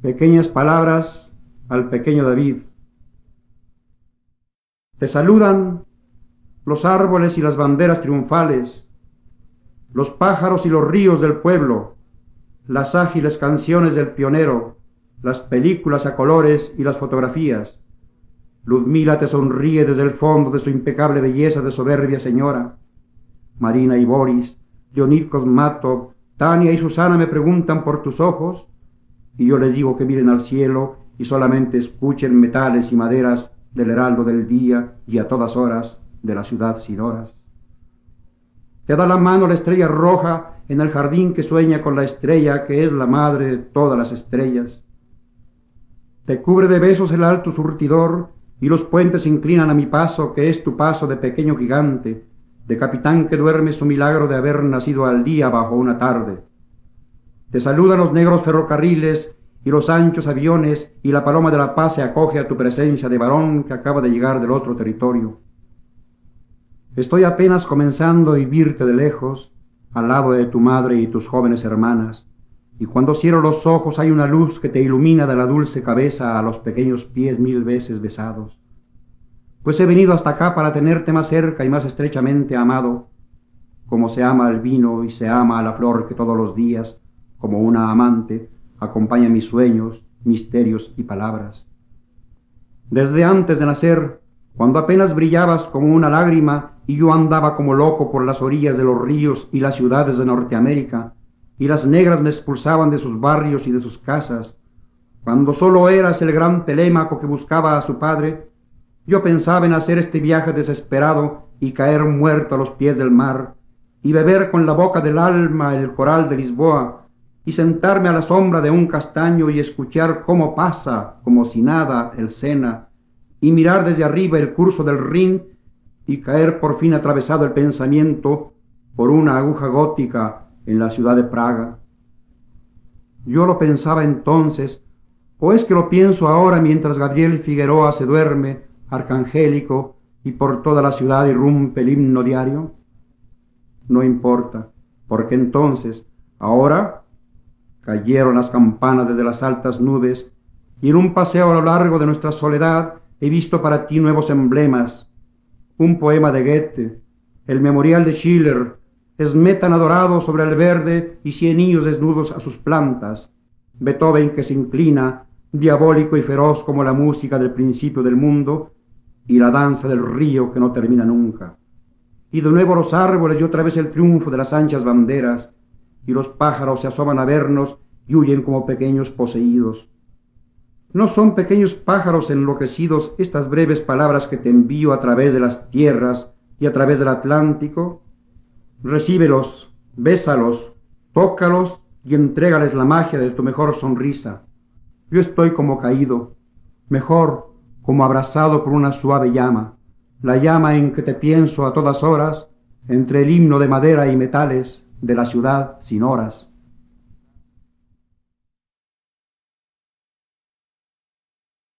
Pequeñas palabras al pequeño David. Te saludan los árboles y las banderas triunfales, los pájaros y los ríos del pueblo, las ágiles canciones del pionero, las películas a colores y las fotografías. Ludmila te sonríe desde el fondo de su impecable belleza de soberbia señora. Marina y Boris, Leonid Kosmatov, Tania y Susana me preguntan por tus ojos y yo les digo que miren al cielo y solamente escuchen metales y maderas del heraldo del día y a todas horas de la ciudad sin horas. Te da la mano la estrella roja en el jardín que sueña con la estrella que es la madre de todas las estrellas. Te cubre de besos el alto surtidor y los puentes inclinan a mi paso, que es tu paso de pequeño gigante, de capitán que duerme su milagro de haber nacido al día bajo una tarde. Te saludan los negros ferrocarriles y los anchos aviones y la paloma de la paz se acoge a tu presencia de varón que acaba de llegar del otro territorio. Estoy apenas comenzando a vivirte de lejos, al lado de tu madre y tus jóvenes hermanas, y cuando cierro los ojos hay una luz que te ilumina de la dulce cabeza a los pequeños pies mil veces besados. Pues he venido hasta acá para tenerte más cerca y más estrechamente amado, como se ama al vino y se ama a la flor que todos los días, como una amante, acompaña mis sueños, misterios y palabras. Desde antes de nacer, cuando apenas brillabas como una lágrima y yo andaba como loco por las orillas de los ríos y las ciudades de Norteamérica, y las negras me expulsaban de sus barrios y de sus casas, cuando solo eras el gran telémaco que buscaba a su padre, yo pensaba en hacer este viaje desesperado y caer muerto a los pies del mar, y beber con la boca del alma el coral de Lisboa, y sentarme a la sombra de un castaño y escuchar cómo pasa, como si nada, el Sena, y mirar desde arriba el curso del Rin y caer por fin atravesado el pensamiento por una aguja gótica en la ciudad de Praga. Yo lo pensaba entonces, o es que lo pienso ahora mientras Gabriel Figueroa se duerme, arcangélico, y por toda la ciudad irrumpe el himno diario. No importa, porque entonces, ahora, Cayeron las campanas desde las altas nubes, y en un paseo a lo largo de nuestra soledad he visto para ti nuevos emblemas. Un poema de Goethe, el memorial de Schiller, Smetan adorado sobre el verde y cien niños desnudos a sus plantas, Beethoven que se inclina, diabólico y feroz como la música del principio del mundo, y la danza del río que no termina nunca. Y de nuevo los árboles y otra vez el triunfo de las anchas banderas, y los pájaros se asoman a vernos y huyen como pequeños poseídos. ¿No son pequeños pájaros enloquecidos estas breves palabras que te envío a través de las tierras y a través del Atlántico? Recíbelos, bésalos, tócalos y entrégales la magia de tu mejor sonrisa. Yo estoy como caído, mejor como abrazado por una suave llama, la llama en que te pienso a todas horas, entre el himno de madera y metales, de la ciudad sin horas.